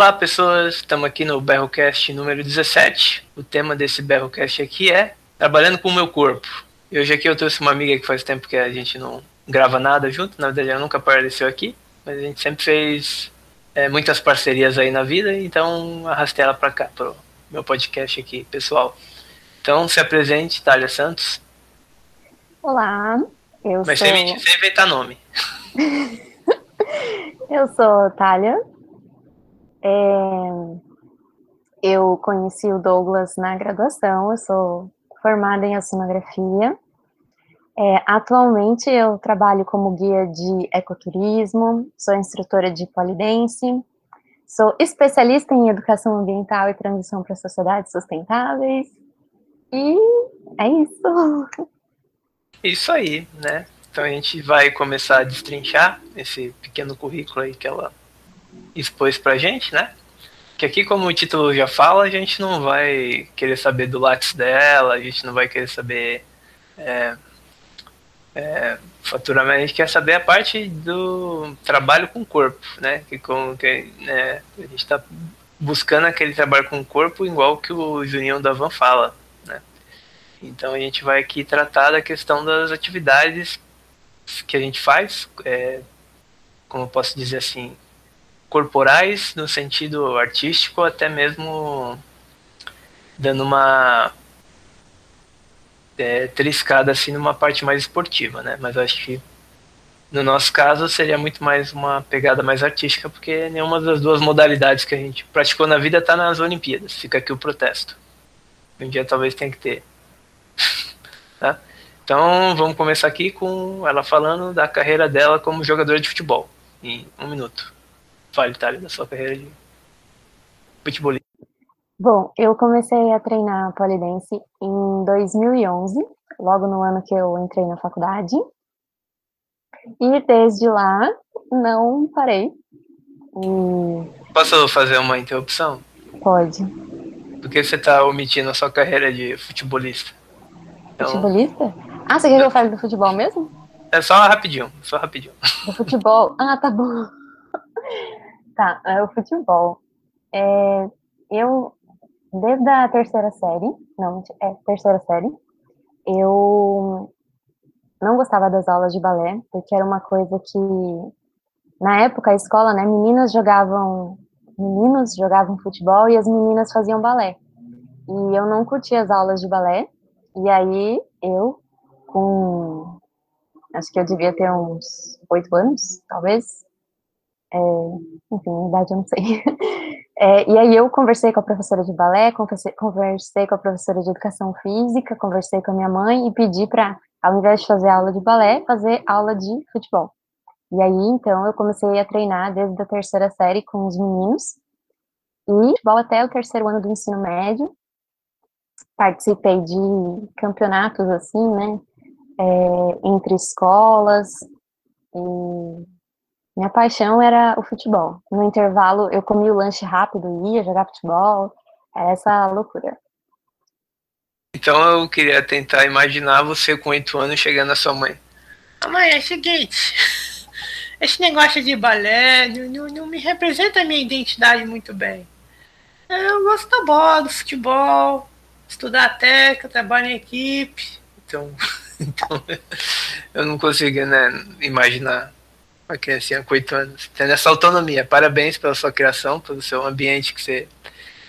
Olá, pessoas. Estamos aqui no Berrocast número 17. O tema desse Berrocast aqui é Trabalhando com o Meu Corpo. E hoje aqui eu trouxe uma amiga que faz tempo que a gente não grava nada junto. Na verdade, ela nunca apareceu aqui. Mas a gente sempre fez é, muitas parcerias aí na vida. Então, arrastei ela para cá, pro meu podcast aqui, pessoal. Então, se apresente, Thalia Santos. Olá, eu Mas sou... sem, sem inventar nome. eu sou Thalia. É... Eu conheci o Douglas na graduação, eu sou formada em oceanografia. É, atualmente eu trabalho como guia de ecoturismo, sou instrutora de polidense, sou especialista em educação ambiental e transição para sociedades sustentáveis. E é isso. Isso aí, né? Então a gente vai começar a destrinchar esse pequeno currículo aí que ela expôs pra gente, né? Que aqui, como o título já fala, a gente não vai querer saber do lápis dela, a gente não vai querer saber é, é, faturamento, a gente quer saber a parte do trabalho com o corpo, né? Que, com, que né, a gente está buscando aquele trabalho com o corpo igual que o Juninho da Van fala, né? Então a gente vai aqui tratar da questão das atividades que a gente faz, é, como eu posso dizer assim, corporais no sentido artístico, até mesmo dando uma é, triscada assim numa parte mais esportiva, né? Mas acho que no nosso caso seria muito mais uma pegada mais artística, porque nenhuma das duas modalidades que a gente praticou na vida está nas Olimpíadas. Fica aqui o protesto. Um dia talvez tenha que ter. tá? Então vamos começar aqui com ela falando da carreira dela como jogadora de futebol. Em um minuto. Fale, Thalia, da sua carreira de futebolista. Bom, eu comecei a treinar polidense em 2011, logo no ano que eu entrei na faculdade. E desde lá, não parei. E... Posso fazer uma interrupção? Pode. Porque você está omitindo a sua carreira de futebolista. Então... Futebolista? Ah, você quer que eu fale do futebol mesmo? É só rapidinho, só rapidinho. Do futebol? Ah, tá bom. tá, é o futebol. É, eu desde a terceira série, não, é terceira série, eu não gostava das aulas de balé, porque era uma coisa que, na época, a escola, né, meninas jogavam, meninos jogavam futebol e as meninas faziam balé. E eu não curtia as aulas de balé, e aí eu, com, acho que eu devia ter uns oito anos, talvez, é, enfim, a idade eu não sei. É, e aí eu conversei com a professora de balé, conversei, conversei com a professora de educação física, conversei com a minha mãe e pedi para, ao invés de fazer aula de balé, fazer aula de futebol. E aí, então, eu comecei a treinar desde a terceira série com os meninos, e futebol até o terceiro ano do ensino médio. Participei de campeonatos, assim, né, é, entre escolas, e minha paixão era o futebol. No intervalo, eu comia o lanche rápido e ia jogar futebol. Era essa loucura. Então eu queria tentar imaginar você com oito anos chegando na sua mãe. Mãe, é o seguinte. Esse negócio de balé não, não, não me representa a minha identidade muito bem. Eu gosto da bola, do futebol, estudar técnica, trabalho em equipe. Então, então eu não consigo né, imaginar uma criancinha com 8 anos, tendo essa autonomia. Parabéns pela sua criação, pelo seu ambiente que você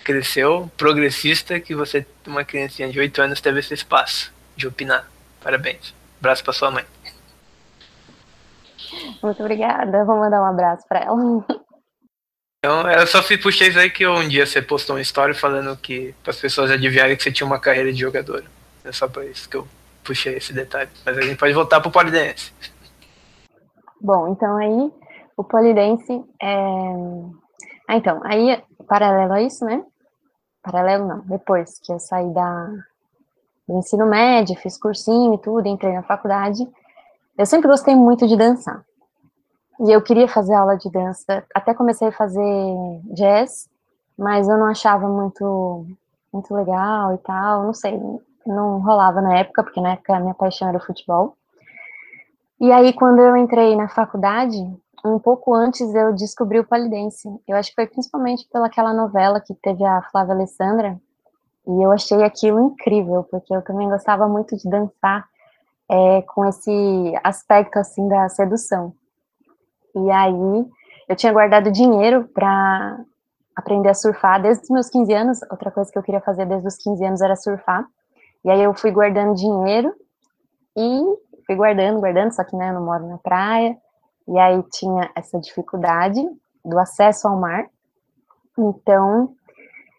cresceu, progressista, que você, uma criancinha de 8 anos, teve esse espaço de opinar. Parabéns. Abraço para sua mãe. Muito obrigada. Vou mandar um abraço para ela. Então, eu só puxei isso aí que um dia você postou uma história falando que para as pessoas adivinharem que você tinha uma carreira de jogadora. É só por isso que eu puxei esse detalhe. Mas a gente pode voltar pro polidense. Bom, então aí o polidense é... Ah, então, aí, paralelo a isso, né? Paralelo não, depois que eu saí da, do ensino médio, fiz cursinho e tudo, entrei na faculdade, eu sempre gostei muito de dançar. E eu queria fazer aula de dança, até comecei a fazer jazz, mas eu não achava muito, muito legal e tal, não sei, não rolava na época, porque na época a minha paixão era o futebol. E aí, quando eu entrei na faculdade, um pouco antes eu descobri o polidense. Eu acho que foi principalmente pelaquela novela que teve a Flávia Alessandra, e eu achei aquilo incrível, porque eu também gostava muito de dançar é, com esse aspecto, assim, da sedução. E aí, eu tinha guardado dinheiro para aprender a surfar desde os meus 15 anos. Outra coisa que eu queria fazer desde os 15 anos era surfar. E aí eu fui guardando dinheiro e fui guardando, guardando, só que né, eu não moro na praia. E aí tinha essa dificuldade do acesso ao mar. Então,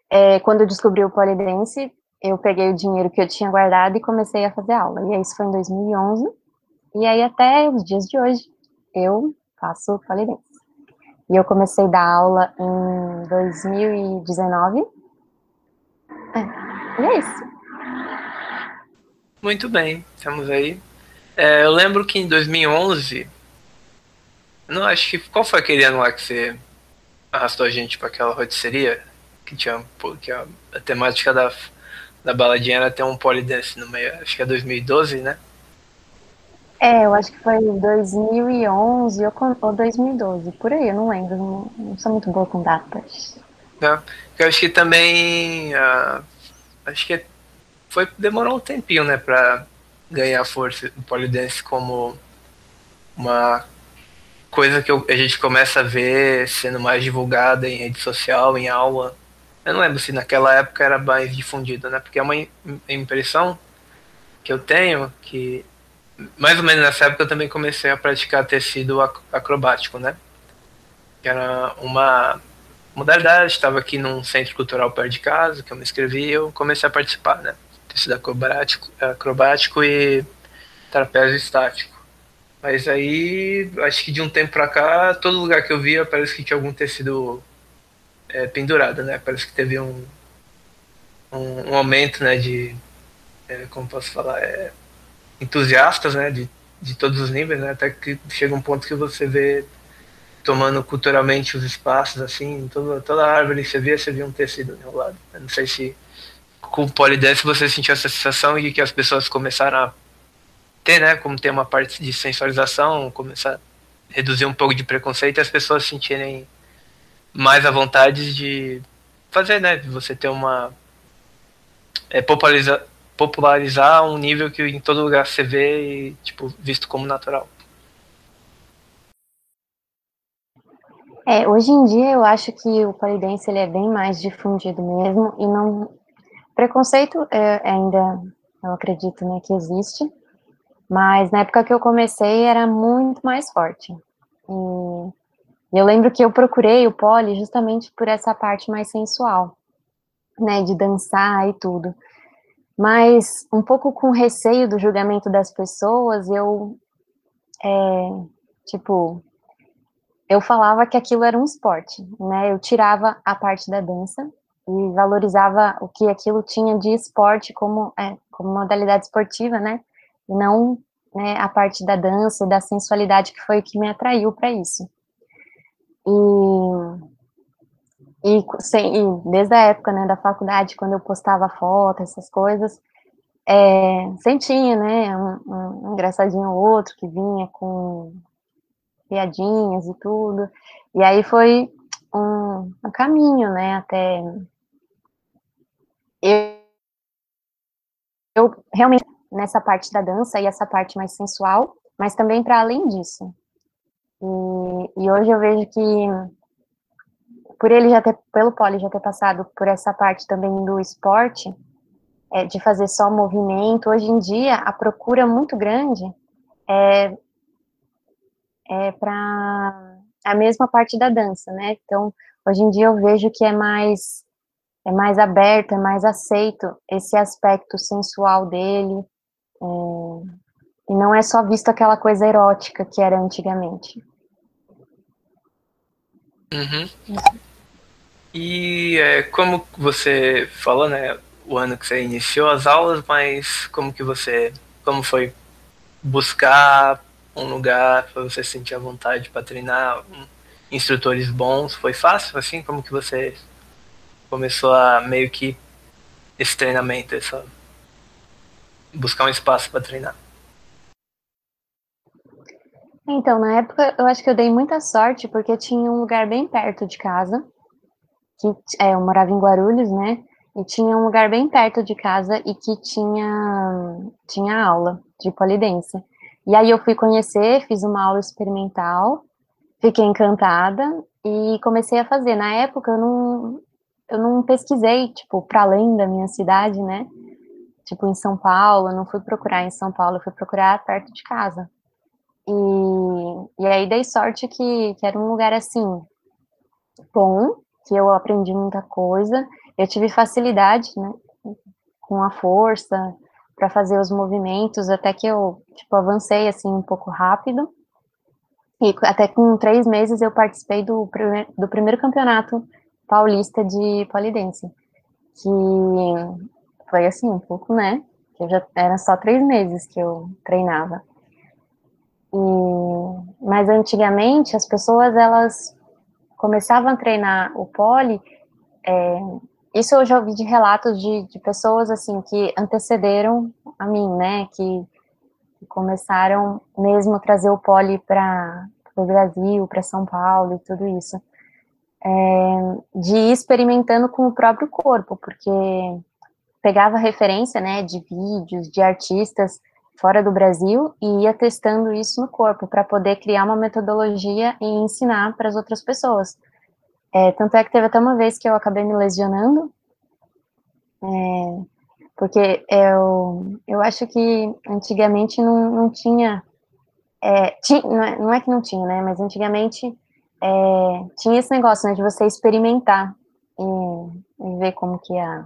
é, quando eu descobri o polidense, eu peguei o dinheiro que eu tinha guardado e comecei a fazer aula. E aí isso foi em 2011. E aí até os dias de hoje eu faço polidense. E eu comecei a dar aula em 2019. É, e é isso. Muito bem, estamos aí. É, eu lembro que em 2011, não acho que qual foi aquele ano lá que você arrastou a gente para aquela rotisseria que tinha que a, a, temática da, da baladinha era ter um polidense no meio, acho que é 2012, né? É, eu acho que foi 2011 ou, ou 2012, por aí, eu não lembro, não, não sou muito boa com datas. Não, eu acho que também, uh, acho que foi, demorou um tempinho, né, pra ganhar força o polidense como uma coisa que a gente começa a ver sendo mais divulgada em rede social, em aula. Eu não lembro se naquela época era mais difundido, né? Porque é uma impressão que eu tenho que mais ou menos nessa época eu também comecei a praticar tecido acrobático, né? Que era uma modalidade, estava aqui num centro cultural perto de casa, que eu me inscrevi e eu comecei a participar, né? Tecido acrobático, acrobático e trapézio estático. Mas aí, acho que de um tempo pra cá, todo lugar que eu via parece que tinha algum tecido é, pendurado, né? Parece que teve um, um, um aumento, né, de, é, como posso falar, é, entusiastas, né, de, de todos os níveis, né, até que chega um ponto que você vê tomando culturalmente os espaços, assim, toda, toda árvore que você via, você via um tecido enrolado. Eu não sei se com o polidense você sentiu essa sensação e que as pessoas começaram a ter, né, como ter uma parte de sensualização, começar a reduzir um pouco de preconceito e as pessoas sentirem mais a vontade de fazer, né, de você ter uma é, popularizar, popularizar um nível que em todo lugar você vê e, tipo, visto como natural. É, hoje em dia eu acho que o polidense ele é bem mais difundido mesmo e não preconceito é, ainda eu acredito né que existe, mas na época que eu comecei era muito mais forte. E eu lembro que eu procurei o poli justamente por essa parte mais sensual, né, de dançar e tudo. Mas um pouco com receio do julgamento das pessoas, eu, é, tipo, eu falava que aquilo era um esporte, né? Eu tirava a parte da dança e valorizava o que aquilo tinha de esporte como, é, como modalidade esportiva, né? E não né, a parte da dança e da sensualidade que foi o que me atraiu para isso. E e, sem, e desde a época, né, da faculdade, quando eu postava foto, essas coisas, é, sentia, né, um, um, engraçadinho ou outro que vinha com piadinhas e tudo. E aí foi um, um caminho, né, até eu, eu realmente nessa parte da dança e essa parte mais sensual, mas também para além disso. E, e hoje eu vejo que por ele já ter, pelo Poli já ter passado por essa parte também do esporte, é, de fazer só movimento, hoje em dia a procura muito grande é, é para a mesma parte da dança, né? Então, hoje em dia eu vejo que é mais é mais aberto, é mais aceito esse aspecto sensual dele, é, e não é só visto aquela coisa erótica que era antigamente. Uhum. E é, como você falou, né, o ano que você iniciou as aulas, mas como que você, como foi buscar um lugar para você sentir a vontade para treinar, um, instrutores bons, foi fácil assim? Como que você começou a meio que esse treinamento, essa buscar um espaço para treinar? Então, na época, eu acho que eu dei muita sorte, porque tinha um lugar bem perto de casa, que é, eu morava em Guarulhos, né? E tinha um lugar bem perto de casa e que tinha, tinha aula de polidência. E aí eu fui conhecer, fiz uma aula experimental, fiquei encantada e comecei a fazer. Na época eu não, eu não pesquisei, tipo, para além da minha cidade, né? Tipo, em São Paulo, eu não fui procurar em São Paulo, eu fui procurar perto de casa. E, e aí dei sorte que, que era um lugar assim, bom, que eu aprendi muita coisa. Eu tive facilidade, né, com a força para fazer os movimentos, até que eu, tipo, avancei assim um pouco rápido. E até com três meses eu participei do, do primeiro campeonato paulista de polidense, que foi assim, um pouco, né, que já era só três meses que eu treinava. E, mas antigamente as pessoas elas começavam a treinar o pole. É, isso eu já ouvi de relatos de, de pessoas assim que antecederam a mim, né? Que, que começaram mesmo a trazer o pole para o Brasil, para São Paulo e tudo isso. É, de ir experimentando com o próprio corpo, porque pegava referência, né, de vídeos, de artistas fora do Brasil e ia testando isso no corpo para poder criar uma metodologia e ensinar para as outras pessoas. É, tanto é que teve até uma vez que eu acabei me lesionando, é, porque eu, eu acho que antigamente não, não tinha, é, tinha não, é, não, é, que não tinha, né, mas antigamente é, tinha esse negócio, né, de você experimentar e, e ver como que ia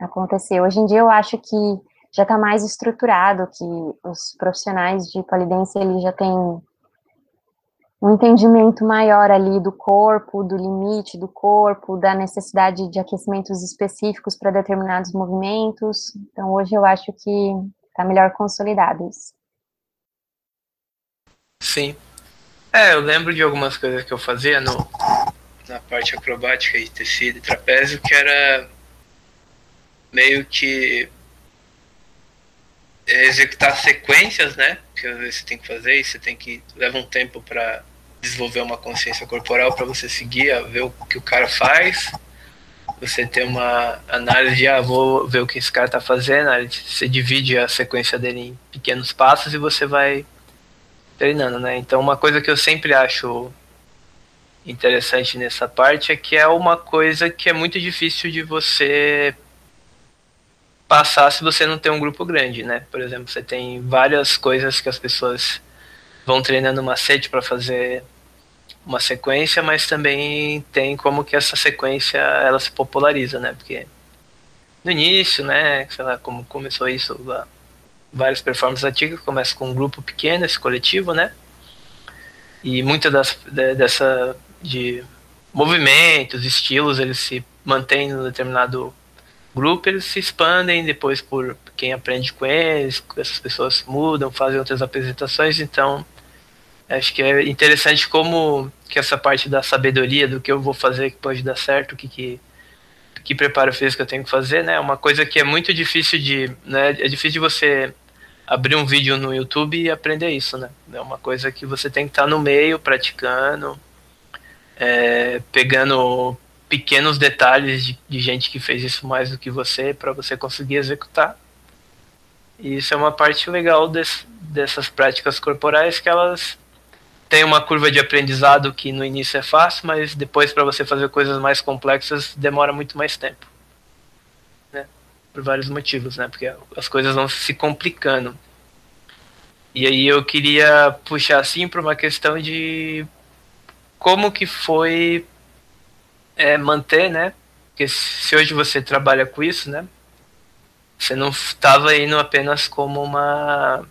acontecer. Hoje em dia eu acho que já está mais estruturado, que os profissionais de polidência ele já têm um entendimento maior ali do corpo, do limite do corpo, da necessidade de aquecimentos específicos para determinados movimentos. Então, hoje eu acho que está melhor consolidado isso. Sim. É, eu lembro de algumas coisas que eu fazia no, na parte acrobática de tecido e trapézio, que era meio que executar sequências, né? Que às vezes você tem que fazer e você tem que leva um tempo para desenvolver uma consciência corporal para você seguir, ver o que o cara faz. Você ter uma análise de, ah, vou ver o que esse cara tá fazendo, você divide a sequência dele em pequenos passos e você vai treinando, né? Então, uma coisa que eu sempre acho interessante nessa parte é que é uma coisa que é muito difícil de você passar se você não tem um grupo grande, né? Por exemplo, você tem várias coisas que as pessoas vão treinando macete para fazer uma sequência, mas também tem como que essa sequência ela se populariza, né? Porque no início, né, sei lá, como começou isso, várias performances antigas começam com um grupo pequeno, esse coletivo, né? E muitas das dessa de movimentos, estilos, eles se mantêm em determinado grupo eles se expandem depois por quem aprende com eles, essas pessoas mudam, fazem outras apresentações, então acho que é interessante como que essa parte da sabedoria do que eu vou fazer que pode dar certo, o que, que, que preparo físico eu tenho que fazer, né? Uma coisa que é muito difícil de, né? É difícil de você abrir um vídeo no YouTube e aprender isso, né? É uma coisa que você tem que estar no meio, praticando, é, pegando pequenos detalhes de, de, gente que fez isso mais do que você para você conseguir executar. E isso é uma parte legal des, dessas práticas corporais que elas têm uma curva de aprendizado que no início é fácil, mas depois para você fazer coisas mais complexas demora muito mais tempo. Né? Por vários motivos, né? Porque as coisas vão se complicando. E aí eu queria puxar assim para uma questão de como que foi é, manter, né? Porque se hoje você trabalha com isso, né? Você não estava indo apenas como uma.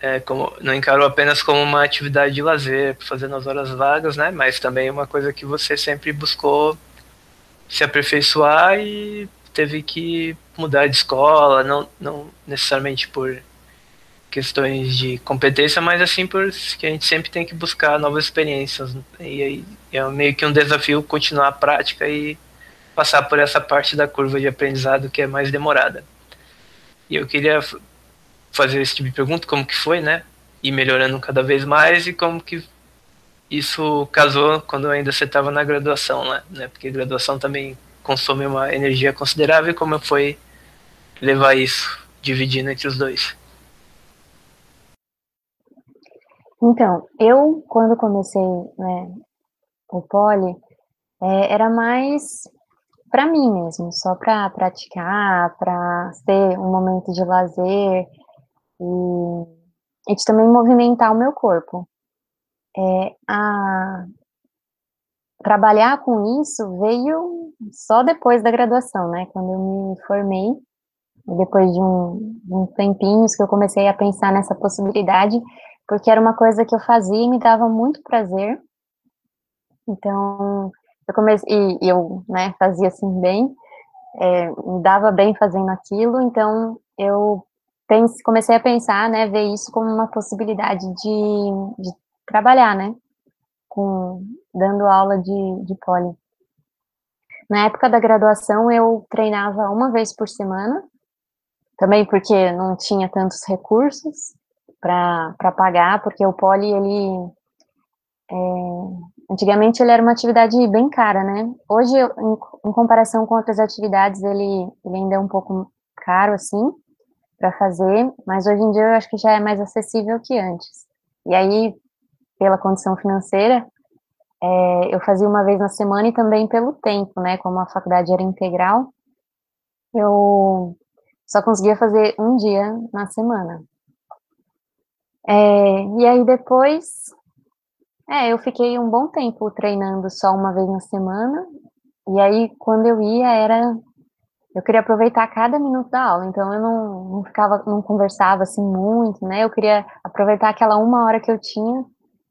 É, como, não encarou apenas como uma atividade de lazer, fazer nas horas vagas, né? Mas também uma coisa que você sempre buscou se aperfeiçoar e teve que mudar de escola, não, não necessariamente por questões de competência, mas assim por que a gente sempre tem que buscar novas experiências. E aí é meio que um desafio continuar a prática e passar por essa parte da curva de aprendizado que é mais demorada. E eu queria fazer esse tipo de pergunta, como que foi, né? ir melhorando cada vez mais e como que isso casou quando ainda você estava na graduação, né? né? Porque graduação também consome uma energia considerável, como foi levar isso, dividindo entre os dois? Então, eu, quando comecei né, o poli, é, era mais para mim mesmo, só para praticar, para ter um momento de lazer e, e de também movimentar o meu corpo. É, a, trabalhar com isso veio só depois da graduação, né? Quando eu me formei, depois de um, um tempinhos que eu comecei a pensar nessa possibilidade, porque era uma coisa que eu fazia e me dava muito prazer. Então, eu comecei, e eu, né, fazia assim bem, é, me dava bem fazendo aquilo, então eu pense, comecei a pensar, né, ver isso como uma possibilidade de, de trabalhar, né, com, dando aula de, de poli. Na época da graduação, eu treinava uma vez por semana, também porque não tinha tantos recursos para pagar, porque o poli, ele, é, antigamente ele era uma atividade bem cara, né? Hoje, em, em comparação com outras atividades, ele, ele ainda é um pouco caro, assim, para fazer, mas hoje em dia eu acho que já é mais acessível que antes. E aí, pela condição financeira, é, eu fazia uma vez na semana e também pelo tempo, né? Como a faculdade era integral, eu só conseguia fazer um dia na semana. É, e aí depois, é, eu fiquei um bom tempo treinando só uma vez na semana. E aí, quando eu ia, era eu queria aproveitar cada minuto da aula, então eu não, não ficava, não conversava assim muito, né? Eu queria aproveitar aquela uma hora que eu tinha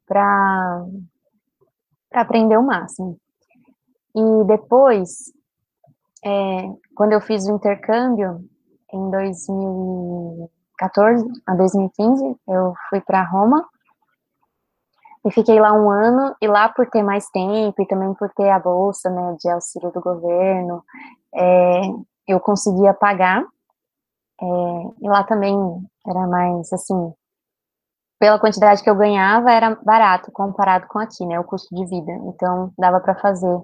para aprender o máximo. E depois, é, quando eu fiz o intercâmbio, em 2014 a 2015, eu fui para Roma e fiquei lá um ano. E lá, por ter mais tempo e também por ter a bolsa né, de auxílio do governo, é, eu conseguia pagar. É, e lá também era mais assim, pela quantidade que eu ganhava, era barato comparado com aqui, né? O custo de vida. Então, dava para fazer.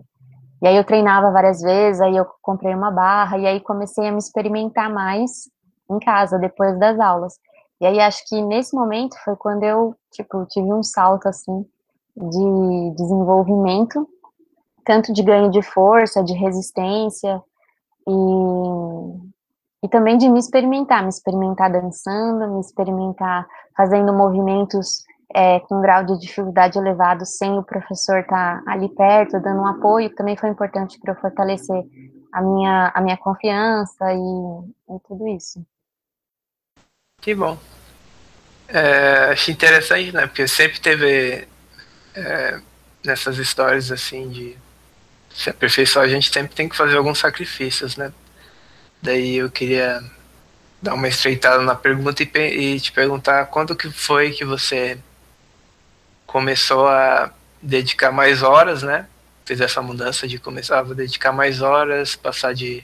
E aí eu treinava várias vezes, aí eu comprei uma barra, e aí comecei a me experimentar mais em casa, depois das aulas. E aí acho que nesse momento foi quando eu, tipo, tive um salto, assim, de desenvolvimento, tanto de ganho de força, de resistência, e e também de me experimentar, me experimentar dançando, me experimentar fazendo movimentos é, com grau de dificuldade elevado, sem o professor estar tá ali perto, dando um apoio, também foi importante para eu fortalecer a minha, a minha confiança e, e tudo isso. Que bom. É, achei interessante, né? Porque sempre teve é, nessas histórias assim de se aperfeiçoar, a gente sempre tem que fazer alguns sacrifícios, né? Daí eu queria dar uma estreitada na pergunta e, e te perguntar quando que foi que você começou a dedicar mais horas, né? Fez essa mudança de começar a dedicar mais horas, passar de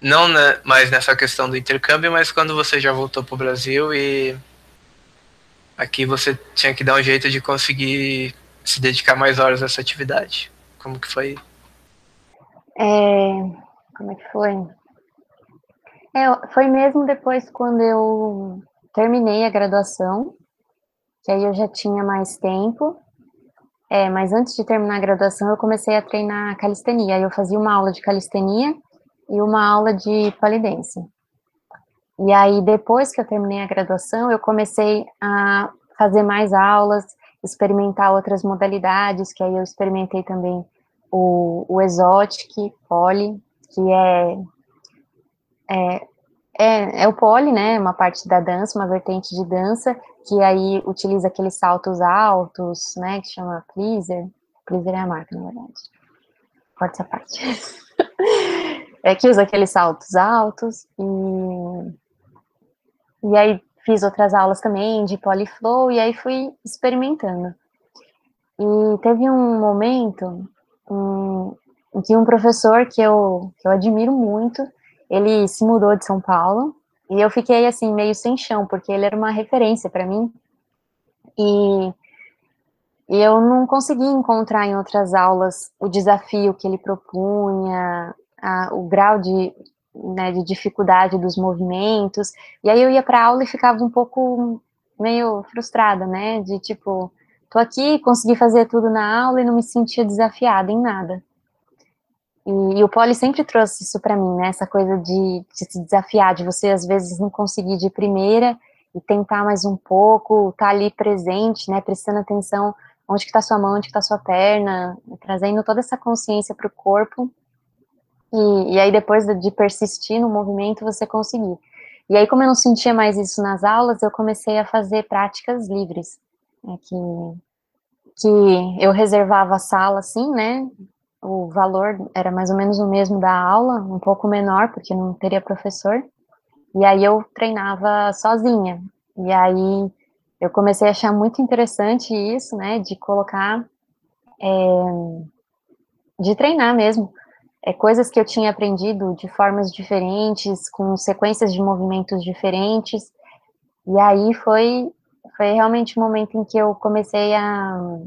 não na, mais nessa questão do intercâmbio, mas quando você já voltou para o Brasil e aqui você tinha que dar um jeito de conseguir se dedicar mais horas a essa atividade. Como que foi? É, como é que foi? É, foi mesmo depois quando eu terminei a graduação, que aí eu já tinha mais tempo. É, mas antes de terminar a graduação, eu comecei a treinar calistenia. Eu fazia uma aula de calistenia e uma aula de polidense. E aí, depois que eu terminei a graduação, eu comecei a fazer mais aulas, experimentar outras modalidades, que aí eu experimentei também o, o Exotic Poly, que é é, é, é o pole, né, uma parte da dança, uma vertente de dança, que aí utiliza aqueles saltos altos, né, que chama pleaser. Pleaser é a marca, na verdade. Corta essa parte. é que usa aqueles saltos altos e e aí fiz outras aulas também de polyflow e aí fui experimentando. E teve um momento um, que um professor que eu, que eu admiro muito, ele se mudou de São Paulo e eu fiquei assim meio sem chão, porque ele era uma referência para mim. E, e eu não consegui encontrar em outras aulas o desafio que ele propunha, a, o grau de, né, de dificuldade dos movimentos. E aí eu ia para aula e ficava um pouco meio frustrada, né? De tipo, tô aqui, consegui fazer tudo na aula e não me sentia desafiada em nada. E, e o Poli sempre trouxe isso para mim, né? Essa coisa de, de, se desafiar, de você às vezes não conseguir de primeira e tentar mais um pouco, tá ali presente, né? Prestando atenção onde que tá sua mão, onde que tá sua perna, trazendo toda essa consciência para o corpo. E, e aí depois de persistir no movimento, você conseguir. E aí, como eu não sentia mais isso nas aulas, eu comecei a fazer práticas livres, né, que, que eu reservava a sala, assim, né, o valor era mais ou menos o mesmo da aula, um pouco menor, porque não teria professor, e aí eu treinava sozinha, e aí eu comecei a achar muito interessante isso, né, de colocar, é, de treinar mesmo, é, coisas que eu tinha aprendido de formas diferentes, com sequências de movimentos diferentes, e aí foi, foi realmente o um momento em que eu comecei a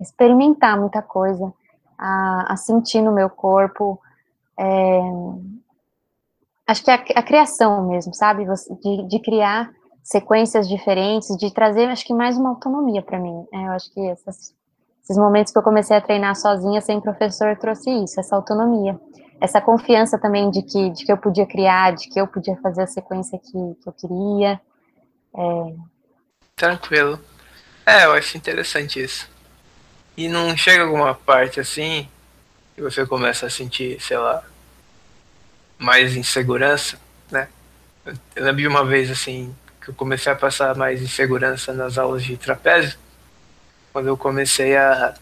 experimentar muita coisa, a, a sentir no meu corpo, é, acho que a, a, criação mesmo, sabe, de, de, criar sequências diferentes, de trazer, acho que mais uma autonomia para mim, é, eu acho que essas esses momentos que eu comecei a treinar sozinha, sem professor, trouxe isso, essa autonomia. Essa confiança também de que, de que eu podia criar, de que eu podia fazer a sequência que, que eu queria. É... Tranquilo. É, eu acho interessante isso. E não chega alguma parte assim que você começa a sentir, sei lá, mais insegurança, né? Eu lembro de uma vez assim que eu comecei a passar mais insegurança nas aulas de trapézio quando eu comecei a,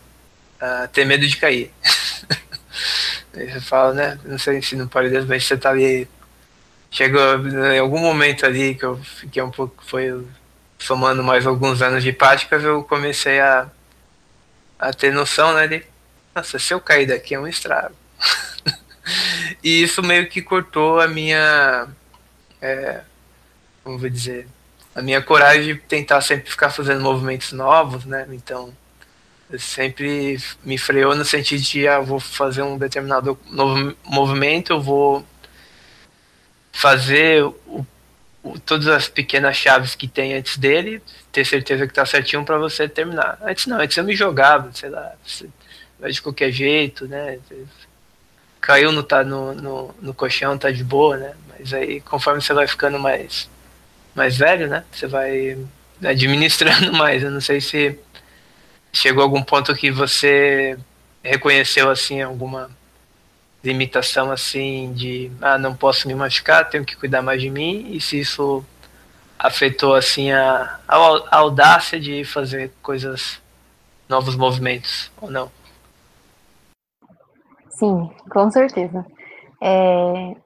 a ter medo de cair. Aí você fala, né? Não sei se no Deus, mas você tá ali. Chegou em algum momento ali que eu fiquei um pouco. Foi somando mais alguns anos de práticas, eu comecei a, a ter noção, né? De, nossa, se eu cair daqui é um estrago. e isso meio que cortou a minha. É, como vou dizer? a minha coragem de tentar sempre ficar fazendo movimentos novos, né? Então, sempre me freou no sentido de, ah, vou fazer um determinado novo movimento, eu vou fazer o, todas as pequenas chaves que tem antes dele, ter certeza que tá certinho para você terminar. Antes não, antes eu me jogava, sei lá, de qualquer jeito, né? Caiu no, tá, no, no, no colchão, tá de boa, né? Mas aí, conforme você vai ficando mais mais velho, né? Você vai administrando mais. Eu não sei se chegou algum ponto que você reconheceu assim alguma limitação assim de ah não posso me machucar, tenho que cuidar mais de mim e se isso afetou assim a, a audácia de fazer coisas novos movimentos ou não? Sim, com certeza. É,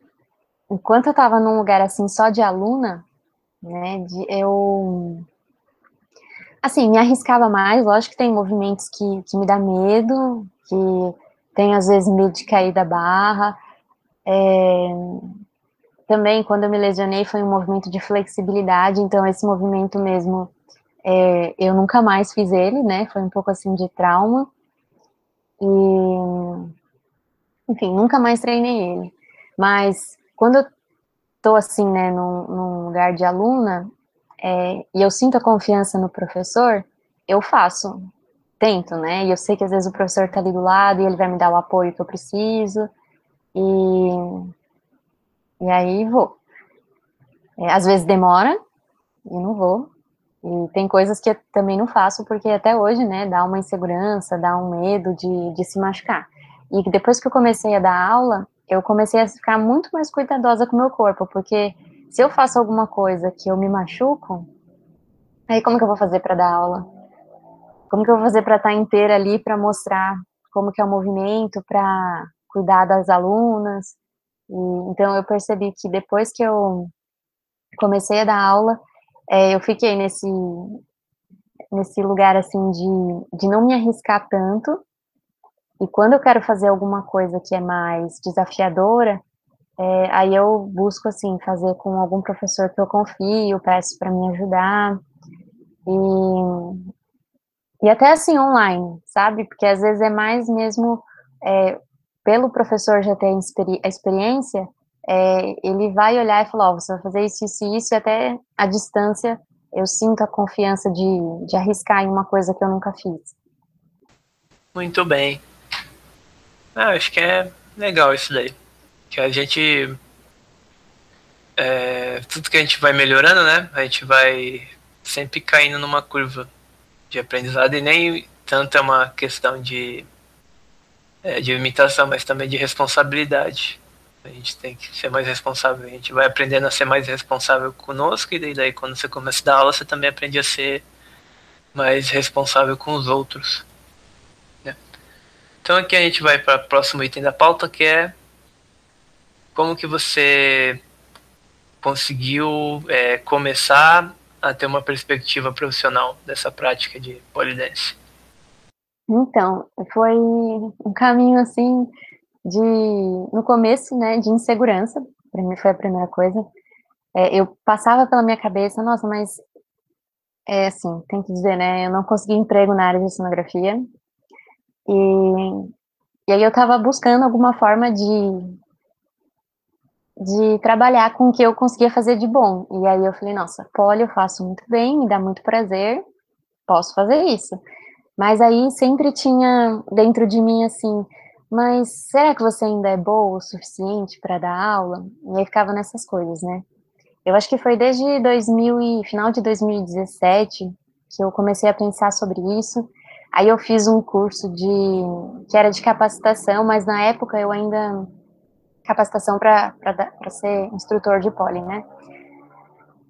enquanto eu estava num lugar assim só de aluna, né? De, eu assim, me arriscava mais, lógico que tem movimentos que, que me dá medo, que tem às vezes medo de cair da barra. É, também, quando eu me lesionei, foi um movimento de flexibilidade, então esse movimento mesmo, é, eu nunca mais fiz ele, né, foi um pouco assim de trauma, e, enfim, nunca mais treinei ele. Mas, quando eu estou assim, né, num, num, lugar de aluna, é, e eu sinto a confiança no professor, eu faço, tento, né, e eu sei que às vezes o professor está ali do lado e ele vai me dar o apoio que eu preciso, e, e aí vou. É, às vezes demora, e não vou, e tem coisas que eu também não faço, porque até hoje, né, dá uma insegurança, dá um medo de, de se machucar. E depois que eu comecei a dar aula, eu comecei a ficar muito mais cuidadosa com o meu corpo, porque se eu faço alguma coisa que eu me machuco, aí como que eu vou fazer para dar aula? Como que eu vou fazer para estar tá inteira ali para mostrar como que é o movimento, para cuidar das alunas? E, então eu percebi que depois que eu comecei a dar aula, é, eu fiquei nesse nesse lugar assim de, de não me arriscar tanto e quando eu quero fazer alguma coisa que é mais desafiadora, é, aí eu busco, assim, fazer com algum professor que eu confio, peço para me ajudar. E, e até assim online, sabe? Porque às vezes é mais mesmo é, pelo professor já ter a experiência, é, ele vai olhar e falar, oh, você vai fazer isso, isso e isso, e até a distância eu sinto a confiança de, de arriscar em uma coisa que eu nunca fiz. Muito bem. Ah, acho que é legal isso daí. Que a gente. É, tudo que a gente vai melhorando, né? A gente vai sempre caindo numa curva de aprendizado e nem tanto é uma questão de, é, de imitação, mas também de responsabilidade. A gente tem que ser mais responsável. A gente vai aprendendo a ser mais responsável conosco, e daí, quando você começa a dar aula, você também aprende a ser mais responsável com os outros. Né? Então aqui a gente vai para o próximo item da pauta, que é como que você conseguiu é, começar a ter uma perspectiva profissional dessa prática de polidense? Então, foi um caminho assim de, no começo, né, de insegurança, para mim foi a primeira coisa. É, eu passava pela minha cabeça, nossa, mas é assim, tem que dizer, né, eu não consegui emprego na área de sonografia, e, e aí eu estava buscando alguma forma de, de trabalhar com o que eu conseguia fazer de bom, e aí eu falei, nossa, poli eu faço muito bem, me dá muito prazer, posso fazer isso. Mas aí sempre tinha dentro de mim, assim, mas será que você ainda é boa o suficiente para dar aula? E aí ficava nessas coisas, né? Eu acho que foi desde 2000 e final de 2017 que eu comecei a pensar sobre isso. Aí eu fiz um curso de que era de capacitação, mas na época eu ainda capacitação para ser instrutor de poli, né?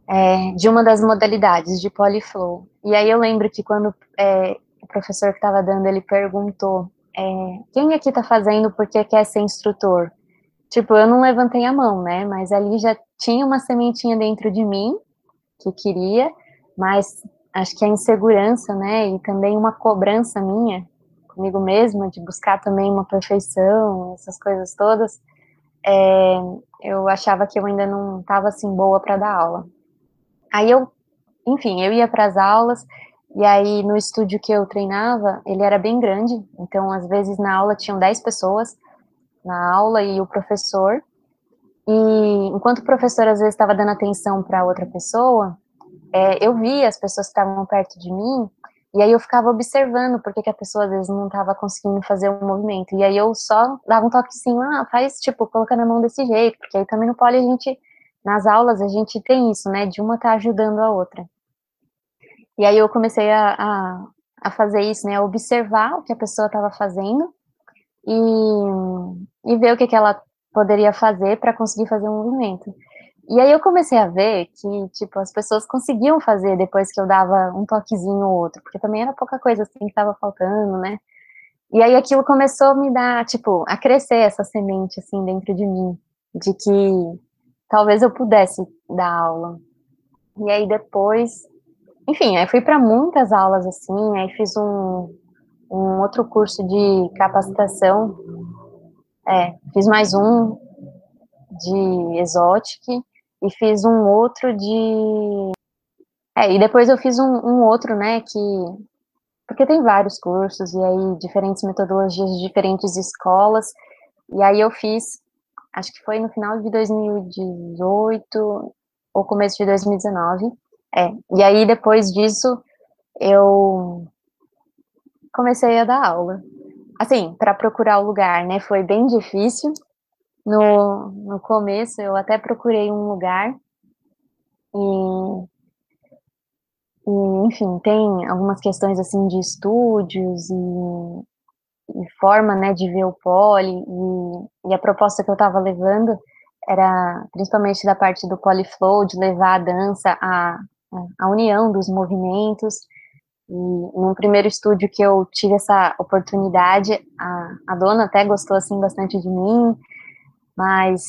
É, de uma das modalidades de Polyflow. E aí eu lembro que quando é, o professor que estava dando ele perguntou é, quem aqui tá fazendo porque quer ser instrutor? Tipo, eu não levantei a mão, né? Mas ali já tinha uma sementinha dentro de mim que queria, mas acho que a insegurança, né? E também uma cobrança minha comigo mesma de buscar também uma perfeição, essas coisas todas. É, eu achava que eu ainda não estava assim boa para dar aula. Aí eu, enfim, eu ia para as aulas e aí, no estúdio que eu treinava, ele era bem grande, então, às vezes, na aula tinham 10 pessoas, na aula e o professor. E enquanto o professor, às vezes, estava dando atenção para outra pessoa, é, eu via as pessoas que estavam perto de mim, e aí eu ficava observando porque que a pessoa, às vezes, não estava conseguindo fazer o um movimento. E aí eu só dava um toquezinho, ah, faz, tipo, colocando a mão desse jeito, porque aí também no poli a gente, nas aulas, a gente tem isso, né, de uma tá ajudando a outra. E aí eu comecei a, a, a fazer isso, né, observar o que a pessoa estava fazendo e, e ver o que, que ela poderia fazer para conseguir fazer um movimento. E aí eu comecei a ver que, tipo, as pessoas conseguiam fazer depois que eu dava um toquezinho ou outro, porque também era pouca coisa assim que estava faltando, né? E aí aquilo começou a me dar, tipo, a crescer essa semente assim dentro de mim, de que talvez eu pudesse dar aula. E aí depois enfim, aí fui para muitas aulas assim, aí fiz um, um outro curso de capacitação, é, fiz mais um de Exotic e fiz um outro de. É, e depois eu fiz um, um outro, né, que. Porque tem vários cursos, e aí diferentes metodologias de diferentes escolas, e aí eu fiz, acho que foi no final de 2018 ou começo de 2019, é, e aí depois disso eu comecei a dar aula. Assim, para procurar o lugar, né, foi bem difícil. No, no começo eu até procurei um lugar e, e enfim, tem algumas questões assim de estúdios e, e forma, né, de ver o poli e, e a proposta que eu estava levando era principalmente da parte do polyflow, de levar a dança a a união dos movimentos. E num primeiro estúdio que eu tive essa oportunidade, a, a dona até gostou assim bastante de mim, mas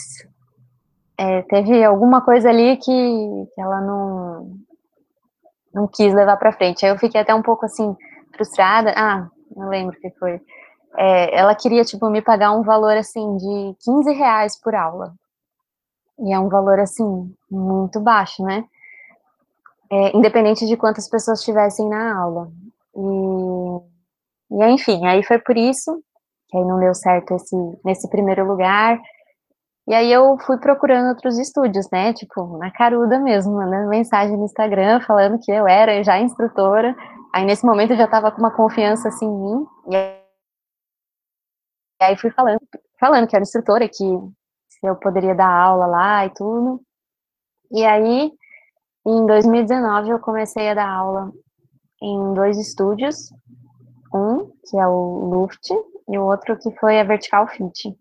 é, teve alguma coisa ali que, que ela não não quis levar para frente. Aí eu fiquei até um pouco assim frustrada. Ah, não lembro o que foi. É, ela queria tipo me pagar um valor assim de 15 reais por aula. E é um valor assim muito baixo, né? é, independente de quantas pessoas estivessem na aula. E, e, enfim, aí foi por isso que aí não deu certo esse, nesse primeiro lugar. E aí eu fui procurando outros estúdios, né? Tipo, na caruda mesmo, mandando mensagem no Instagram falando que eu era já instrutora. Aí nesse momento eu já tava com uma confiança assim em mim. E aí fui falando, falando que era instrutora, que eu poderia dar aula lá e tudo. E aí, em 2019, eu comecei a dar aula em dois estúdios. Um, que é o Luft, e o outro que foi a Vertical Fit.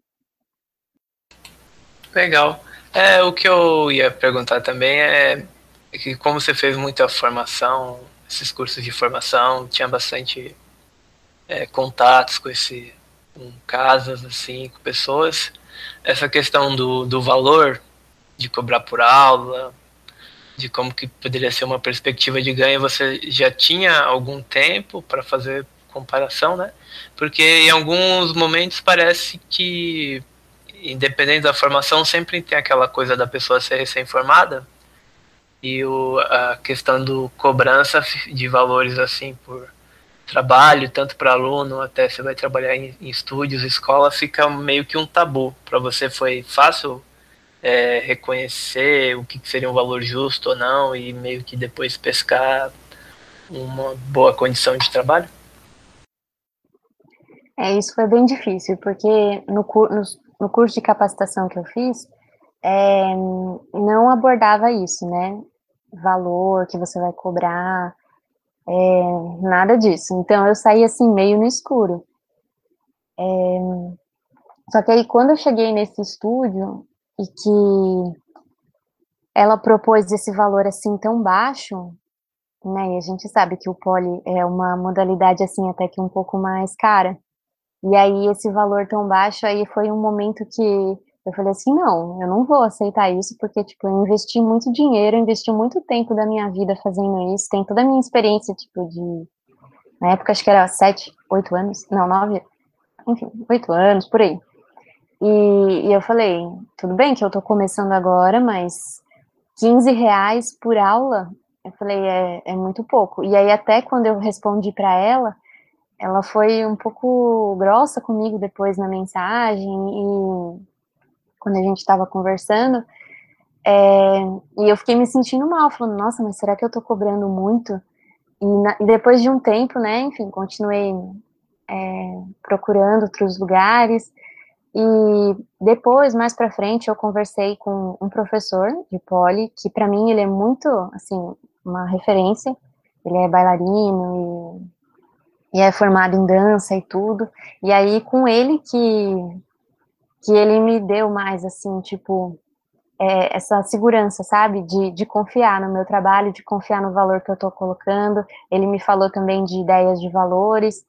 Legal. É, o que eu ia perguntar também é que como você fez muita formação, esses cursos de formação, tinha bastante é, contatos com esse com casas assim, com pessoas, essa questão do, do valor de cobrar por aula, de como que poderia ser uma perspectiva de ganho, você já tinha algum tempo para fazer comparação, né? Porque em alguns momentos parece que, independente da formação, sempre tem aquela coisa da pessoa ser recém-formada e o, a questão do cobrança de valores assim por trabalho, tanto para aluno até você vai trabalhar em, em estúdios, escola, fica meio que um tabu. Para você foi fácil é, reconhecer o que seria um valor justo ou não e meio que depois pescar uma boa condição de trabalho? É, isso foi bem difícil, porque no, no, no curso de capacitação que eu fiz, é, não abordava isso, né? Valor que você vai cobrar, é, nada disso. Então eu saí assim meio no escuro. É, só que aí quando eu cheguei nesse estúdio e que ela propôs esse valor assim tão baixo, né? E a gente sabe que o poli é uma modalidade assim até que um pouco mais cara. E aí esse valor tão baixo aí foi um momento que eu falei assim, não, eu não vou aceitar isso, porque, tipo, eu investi muito dinheiro, investi muito tempo da minha vida fazendo isso, tem toda a minha experiência, tipo, de, na época acho que era sete, oito anos, não, nove, enfim, oito anos, por aí. E, e, eu falei, tudo bem que eu tô começando agora, mas 15 reais por aula, eu falei, é, é muito pouco. E aí até quando eu respondi para ela, ela foi um pouco grossa comigo depois na mensagem e quando a gente estava conversando, é, e eu fiquei me sentindo mal, falando, nossa, mas será que eu tô cobrando muito? E, na, e depois de um tempo, né, enfim, continuei é, procurando outros lugares, e depois, mais para frente, eu conversei com um professor de poli, que para mim ele é muito, assim, uma referência, ele é bailarino e, e é formado em dança e tudo, e aí com ele que que ele me deu mais, assim, tipo, é, essa segurança, sabe, de, de confiar no meu trabalho, de confiar no valor que eu estou colocando. Ele me falou também de ideias de valores,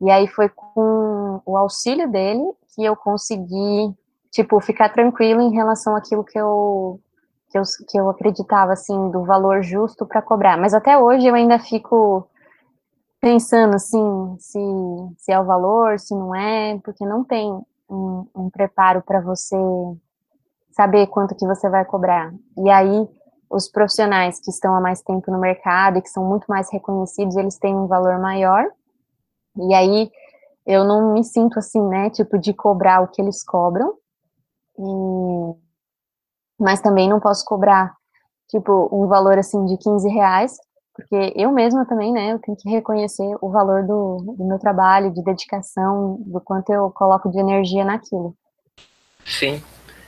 e aí foi com o auxílio dele que eu consegui, tipo, ficar tranquilo em relação àquilo que eu, que eu, que eu acreditava, assim, do valor justo para cobrar. Mas até hoje eu ainda fico pensando, assim, se, se é o valor, se não é, porque não tem um, um preparo para você saber quanto que você vai cobrar. E aí, os profissionais que estão há mais tempo no mercado e que são muito mais reconhecidos, eles têm um valor maior. E aí, eu não me sinto assim, né, tipo, de cobrar o que eles cobram. E... Mas também não posso cobrar, tipo, um valor, assim, de 15 reais, porque eu mesma também, né, eu tenho que reconhecer o valor do, do meu trabalho, de dedicação, do quanto eu coloco de energia naquilo. Sim.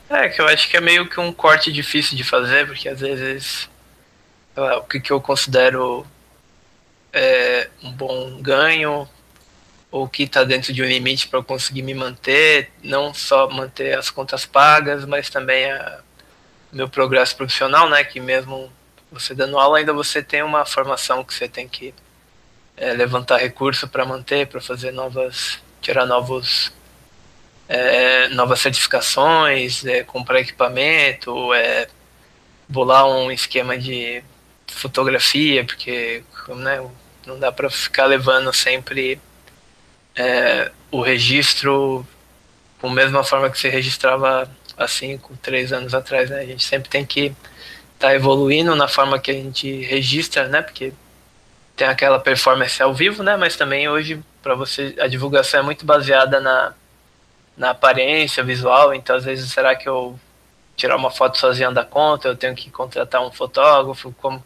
É, que eu acho que é meio que um corte difícil de fazer, porque às vezes lá, o que, que eu considero é, um bom ganho, ou que está dentro de um limite para eu conseguir me manter, não só manter as contas pagas, mas também a, meu progresso profissional, né, que mesmo você dando aula, ainda você tem uma formação que você tem que é, levantar recurso para manter, para fazer novas, tirar novos, é, novas certificações, é, comprar equipamento, é, bolar um esquema de fotografia, porque né, não dá para ficar levando sempre é, o registro com a mesma forma que você registrava há cinco, três anos atrás. Né? A gente sempre tem que tá evoluindo na forma que a gente registra, né? Porque tem aquela performance ao vivo, né? Mas também hoje para você a divulgação é muito baseada na, na aparência visual. Então às vezes será que eu tirar uma foto sozinho da conta? Eu tenho que contratar um fotógrafo? Como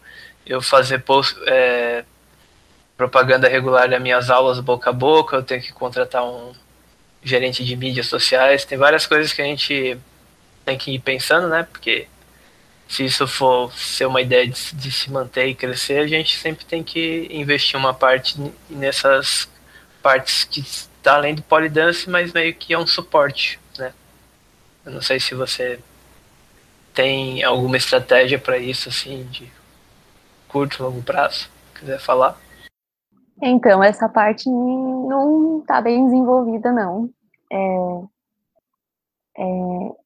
eu fazer post, é, propaganda regular das minhas aulas boca a boca? Eu tenho que contratar um gerente de mídias sociais? Tem várias coisas que a gente tem que ir pensando, né? Porque se isso for ser uma ideia de, de, se manter e crescer, a gente sempre tem que investir uma parte nessas partes que está além do polydance, mas meio que é um suporte, né? Eu não sei se você tem alguma estratégia para isso, assim, de curto, longo prazo, quiser falar. Então, essa parte não está bem desenvolvida, não. É, é,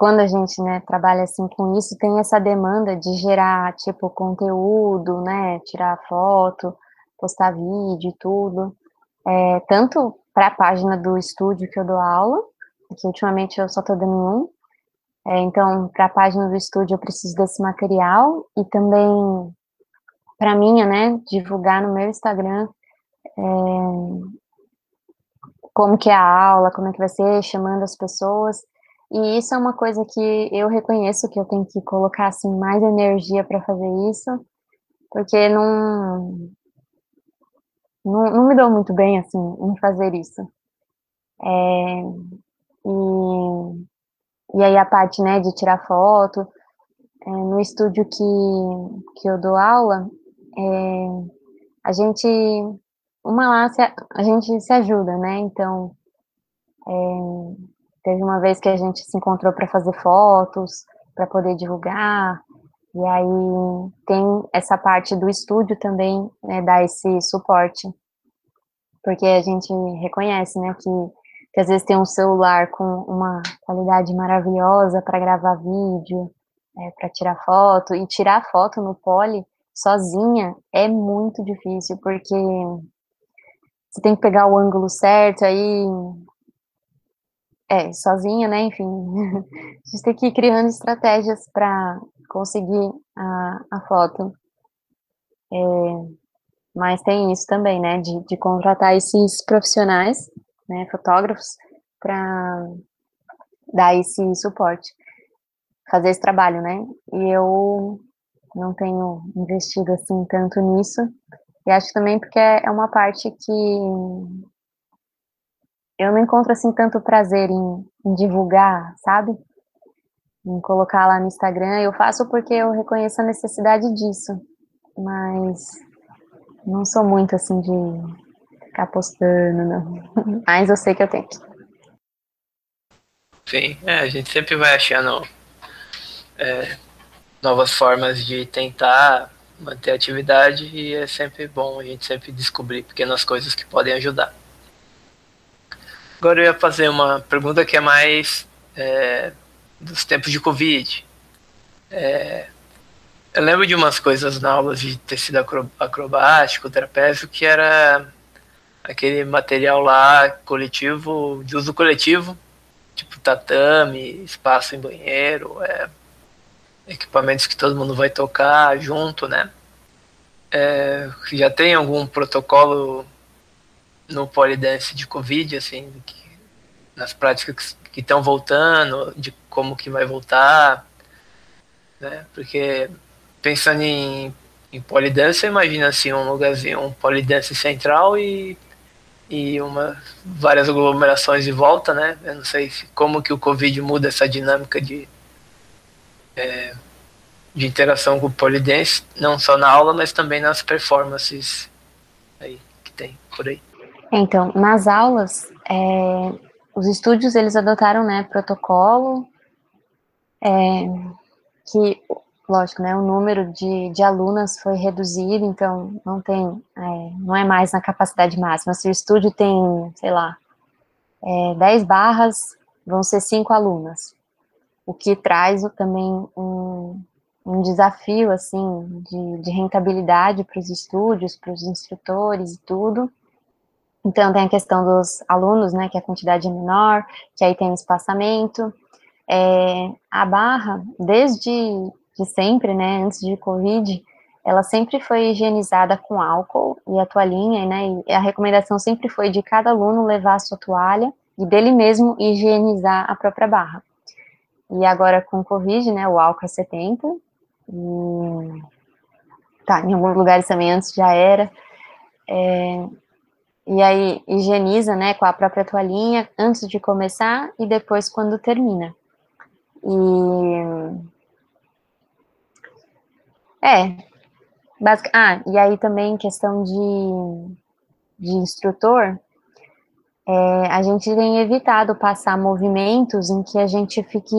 quando a gente, né, trabalha assim com isso, tem essa demanda de gerar, tipo, conteúdo, né, tirar foto, postar vídeo e tudo, é, tanto para a página do estúdio que eu dou aula, que ultimamente eu só estou dando um, é, então, para a página do estúdio eu preciso desse material, e também para minha, né, divulgar no meu Instagram é, como que é a aula, como é que vai ser, chamando as pessoas, e isso é uma coisa que eu reconheço que eu tenho que colocar assim mais energia para fazer isso, porque não, não, não me dou muito bem assim em fazer isso. É, e, e aí a parte né de tirar foto é, no estúdio que, que eu dou aula, é, a gente uma lá a gente se ajuda, né? Então é, Teve uma vez que a gente se encontrou para fazer fotos, para poder divulgar, e aí tem essa parte do estúdio também, né, dar esse suporte, porque a gente reconhece, né, que, que às vezes tem um celular com uma qualidade maravilhosa para gravar vídeo, é, para tirar foto, e tirar foto no pole sozinha é muito difícil, porque você tem que pegar o ângulo certo, aí é, sozinha, né? Enfim, a gente tem que ir criando estratégias para conseguir a, a foto. É, mas tem isso também, né? De, de contratar esses profissionais, né? Fotógrafos, para dar esse suporte, fazer esse trabalho, né? E eu não tenho investido assim tanto nisso. E acho também porque é uma parte que eu não encontro assim tanto prazer em, em, divulgar, sabe? Em colocar lá no Instagram. Eu faço porque eu reconheço a necessidade disso, mas não sou muito assim de ficar postando, não. Mas eu sei que eu tenho. Sim, é, a gente sempre vai achando é, novas formas de tentar manter a atividade e é sempre bom a gente sempre descobrir pequenas coisas que podem ajudar. Agora eu ia fazer uma pergunta que é mais é, dos tempos de Covid. É, eu lembro de umas coisas na aula de tecido acrobático, trapézio, que era aquele material lá coletivo, de uso coletivo, tipo tatame, espaço em banheiro, é, equipamentos que todo mundo vai tocar junto, né? É, já tem algum protocolo no polidense de Covid, assim, que, nas práticas que estão voltando, de como que vai voltar, né? Porque pensando em, em polidense, imagina assim, um lugarzinho, um polidense central e, e uma, várias aglomerações de volta, né? Eu não sei se, como que o Covid muda essa dinâmica de, é, de interação com o polidense, não só na aula, mas também nas performances aí que tem por aí. Então, nas aulas, é, os estúdios eles adotaram, né, protocolo, é, que, lógico, né, o número de, de alunas foi reduzido, então não tem, é, não é mais na capacidade máxima. Se o estúdio tem, sei lá, é, 10 barras, vão ser 5 alunas, o que traz também um, um desafio, assim, de, de rentabilidade para os estúdios, para os instrutores e tudo, então, tem a questão dos alunos, né, que a quantidade é menor, que aí tem o espaçamento. É, a barra, desde de sempre, né, antes de Covid, ela sempre foi higienizada com álcool e a toalhinha, né, e a recomendação sempre foi de cada aluno levar a sua toalha e dele mesmo higienizar a própria barra. E agora com Covid, né, o álcool é 70, e tá, em alguns lugares também antes já era, é, e aí higieniza, né, com a própria toalhinha antes de começar e depois quando termina. E é, basic... ah, e aí também questão de, de instrutor, é, a gente tem evitado passar movimentos em que a gente fique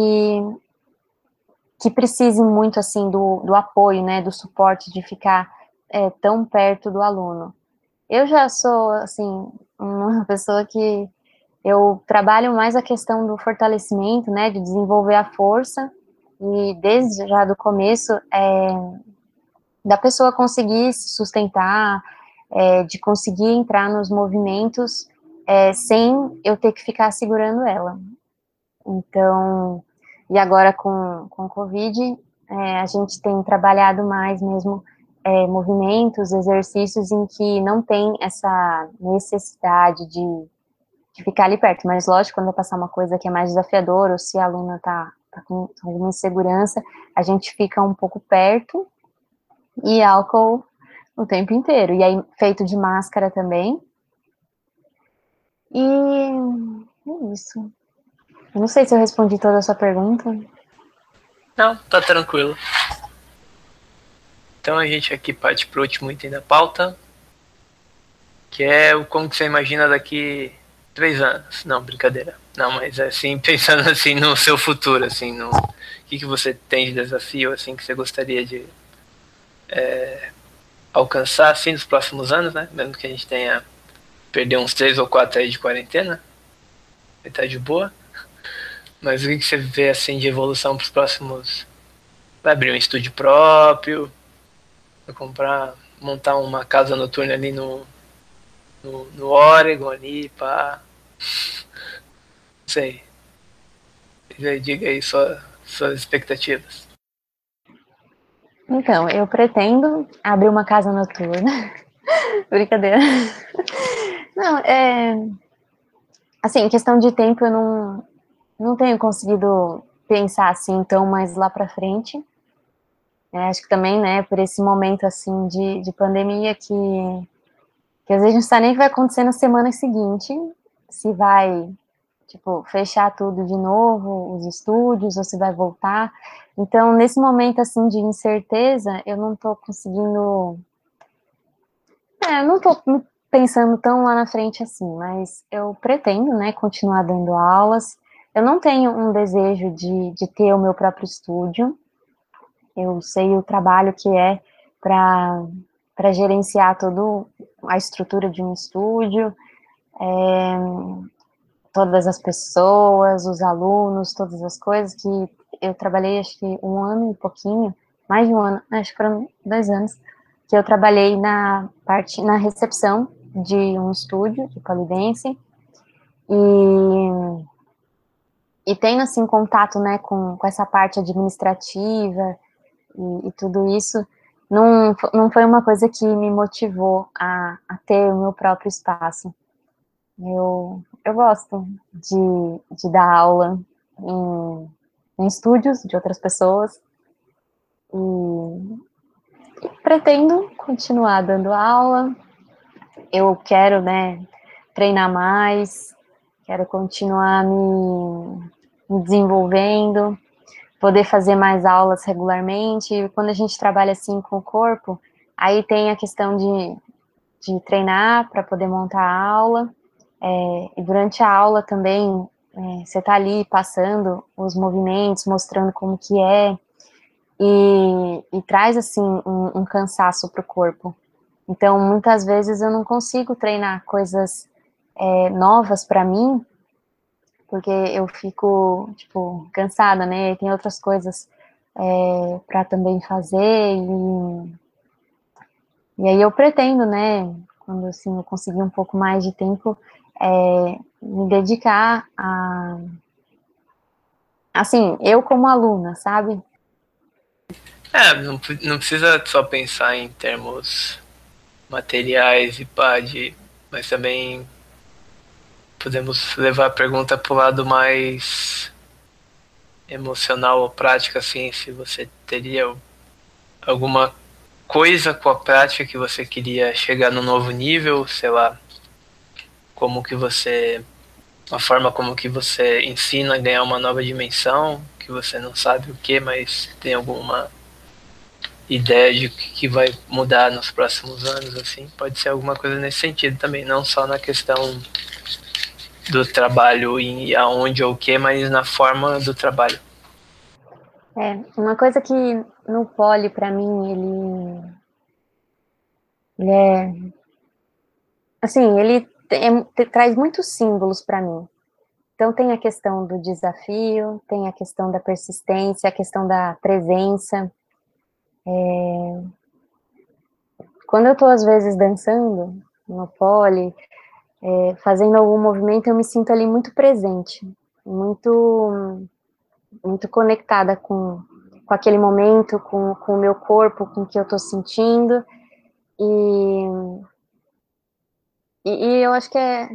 que precise muito assim do, do apoio, né, do suporte de ficar é, tão perto do aluno. Eu já sou, assim, uma pessoa que eu trabalho mais a questão do fortalecimento, né, de desenvolver a força, e desde já do começo, é, da pessoa conseguir se sustentar, é, de conseguir entrar nos movimentos é, sem eu ter que ficar segurando ela. Então, e agora com, com Covid, é, a gente tem trabalhado mais mesmo é, movimentos, exercícios em que não tem essa necessidade de, de, ficar ali perto, mas lógico, quando vai passar uma coisa que é mais desafiadora, ou se a aluna está tá com alguma insegurança, a gente fica um pouco perto, e álcool o tempo inteiro, e aí feito de máscara também, e é isso. Eu não sei se eu respondi toda a sua pergunta. Não, tá tranquilo. Então a gente aqui parte para o último item da pauta, que é o como que você imagina daqui três anos. Não, brincadeira. Não, mas é assim, pensando assim no seu futuro, assim, no que, que você tem de desafio, assim, que você gostaria de é, alcançar, assim, nos próximos anos, né? Mesmo que a gente tenha perder uns três ou quatro aí de quarentena, tá de boa. Mas o que, que você vê, assim, de evolução para os próximos... Vai abrir um estúdio próprio, comprar, montar uma casa noturna ali no, no, no Oregon ali, pá. Não sei. Diga aí sua, suas expectativas. Então, eu pretendo abrir uma casa noturna. Brincadeira. Não, é. Assim, questão de tempo, eu não, não tenho conseguido pensar assim tão mais lá para frente. É, acho que também, né, por esse momento, assim, de, de pandemia que, que às vezes não sabe nem o que vai acontecer na semana seguinte, se vai, tipo, fechar tudo de novo, os estúdios, ou se vai voltar. Então, nesse momento, assim, de incerteza, eu não tô conseguindo... É, eu não tô pensando tão lá na frente assim, mas eu pretendo, né, continuar dando aulas. Eu não tenho um desejo de, de ter o meu próprio estúdio, eu sei o trabalho que é para gerenciar toda a estrutura de um estúdio, é, todas as pessoas, os alunos, todas as coisas que eu trabalhei acho que um ano e pouquinho, mais de um ano, acho que foram dois anos, que eu trabalhei na parte, na recepção de um estúdio de polidense, e, e tendo, assim, contato, né, com, com essa parte administrativa, e, e tudo isso não, não foi uma coisa que me motivou a, a ter o meu próprio espaço. Eu, eu gosto de, de dar aula em, em estúdios de outras pessoas e, e pretendo continuar dando aula. Eu quero, né, treinar mais, quero continuar me, me desenvolvendo poder fazer mais aulas regularmente. E quando a gente trabalha assim com o corpo, aí tem a questão de, de treinar para poder montar a aula. É, e durante a aula também, é, você está ali passando os movimentos, mostrando como que é, e, e traz, assim, um, um cansaço para o corpo. Então, muitas vezes eu não consigo treinar coisas é, novas para mim, porque eu fico, tipo, cansada, né? Tem outras coisas é, para também fazer e, e aí eu pretendo, né? Quando assim eu conseguir um pouco mais de tempo, é, me dedicar a, assim, eu como aluna, sabe? É, não, não precisa só pensar em termos materiais e pá, de, mas também podemos levar a pergunta para o lado mais emocional ou prático, assim, se você teria alguma coisa com a prática que você queria chegar no novo nível, sei lá, como que você a forma como que você ensina a ganhar uma nova dimensão, que você não sabe o que, mas tem alguma ideia de que vai mudar nos próximos anos, assim, pode ser alguma coisa nesse sentido também, não só na questão do trabalho e aonde ou o que, mas na forma do trabalho. É, uma coisa que no poli, para mim, ele, ele é, assim, ele tem, traz muitos símbolos para mim. Então tem a questão do desafio, tem a questão da persistência, a questão da presença. É, quando eu estou às vezes dançando no pole, é, fazendo algum movimento, eu me sinto ali muito presente, muito muito conectada com, com aquele momento, com, com o meu corpo, com o que eu estou sentindo. E, e, e, eu acho que é,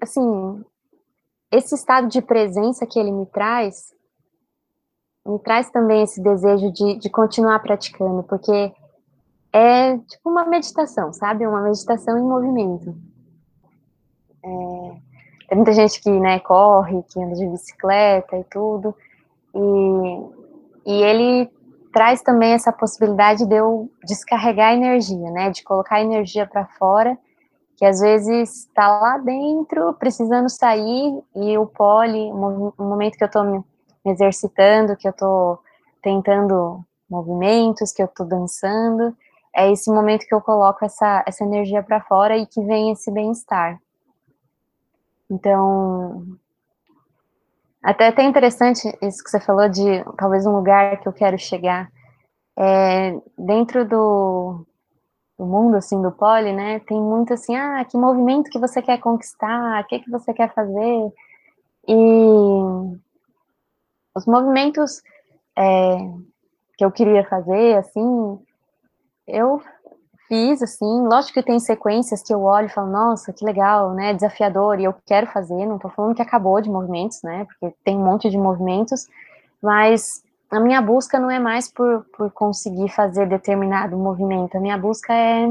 assim, esse estado de presença que ele me traz, me traz também esse desejo de, de continuar praticando, porque é tipo uma meditação, sabe? Uma meditação em movimento. Tem muita gente que, né, corre, que anda de bicicleta e tudo, e, e ele traz também essa possibilidade de eu descarregar energia, né, de colocar energia para fora, que às vezes está lá dentro, precisando sair, e o pole, o momento que eu estou me exercitando, que eu estou tentando movimentos, que eu estou dançando, é esse momento que eu coloco essa, essa energia para fora e que vem esse bem-estar. Então, até até interessante isso que você falou de talvez um lugar que eu quero chegar. É, dentro do, do mundo, assim, do pole, né, tem muito assim, ah, que movimento que você quer conquistar, o que, que você quer fazer, e os movimentos é, que eu queria fazer, assim, eu fiz, assim, lógico que tem sequências que eu olho e falo, nossa, que legal, né, desafiador, e eu quero fazer, não tô falando que acabou de movimentos, né, porque tem um monte de movimentos, mas a minha busca não é mais por, por conseguir fazer determinado movimento, a minha busca é,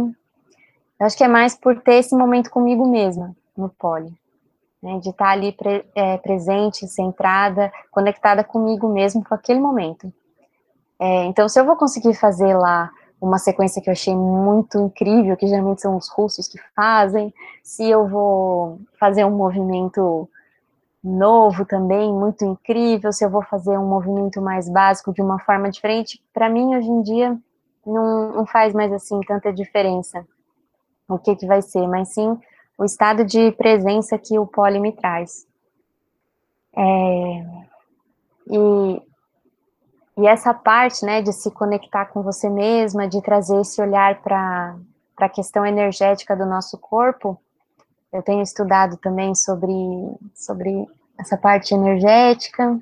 acho que é mais por ter esse momento comigo mesma, no pole, né, de estar ali pre, é, presente, centrada, conectada comigo mesmo com aquele momento. É, então, se eu vou conseguir fazer lá uma sequência que eu achei muito incrível, que geralmente são os russos que fazem, se eu vou fazer um movimento novo também, muito incrível, se eu vou fazer um movimento mais básico de uma forma diferente, para mim hoje em dia não, não, faz mais assim tanta diferença o que que vai ser, mas sim o estado de presença que o pole me traz. É, e e essa parte, né, de se conectar com você mesma, de trazer esse olhar para a questão energética do nosso corpo, eu tenho estudado também sobre, sobre essa parte energética.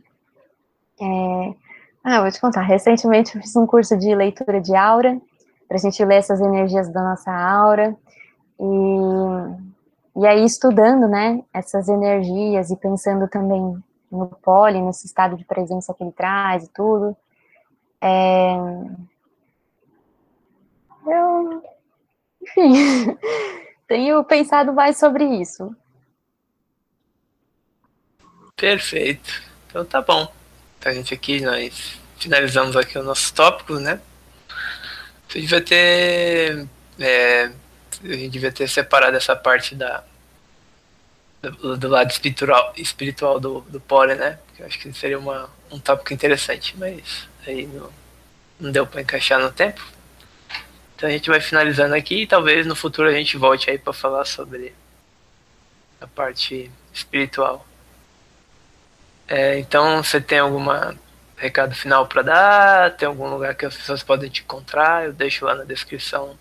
É, ah, vou te contar, recentemente eu fiz um curso de leitura de aura, para a gente ler essas energias da nossa aura, e, e aí estudando, né, essas energias e pensando também no pole, nesse estado de presença que ele traz e tudo. É... Eu, enfim, tenho pensado mais sobre isso. Perfeito. Então tá bom. Então, a gente aqui, nós finalizamos aqui os nossos tópicos, né? Você devia ter. É, a gente devia ter separado essa parte da, do, do, lado espiritual, espiritual do, do Pole, né? Porque eu acho que seria uma, um tópico interessante, mas aí não, não deu para encaixar no tempo. Então a gente vai finalizando aqui e talvez no futuro a gente volte aí para falar sobre a parte espiritual. É, então você tem alguma recado final para dar? Tem algum lugar que as pessoas podem te encontrar? Eu deixo lá na descrição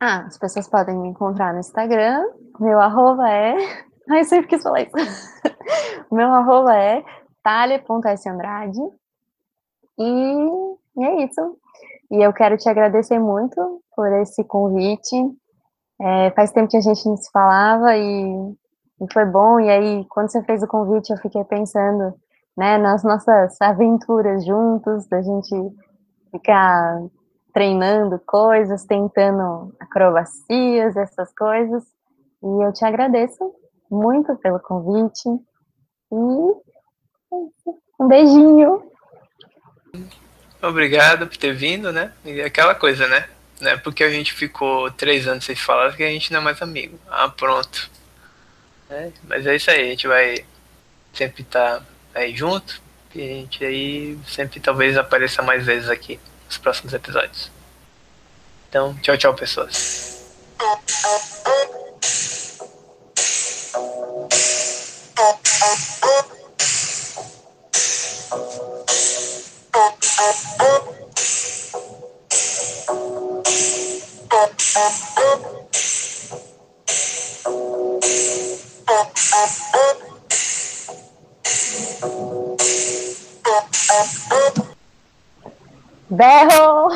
ah, as pessoas podem me encontrar no Instagram. Meu arroba é. Ai, eu sempre quis falar isso. meu arroba é thalia.sandrade. E é isso. E eu quero te agradecer muito por esse convite. É, faz tempo que a gente não se falava e, e, foi bom. E aí, quando você fez o convite, eu fiquei pensando né, nas nossas aventuras juntos, da gente ficar treinando coisas, tentando acrobacias, essas coisas. E eu te agradeço muito pelo convite. E um beijinho. Obrigado por ter vindo, né? E aquela coisa, né? Não é porque a gente ficou três anos sem falar que a gente não é mais amigo. Ah, pronto. É, mas é isso aí, a gente vai sempre estar tá aí junto. E a gente aí sempre talvez apareça mais vezes aqui nos próximos episódios. Então, tchau, tchau, pessoas. Berro!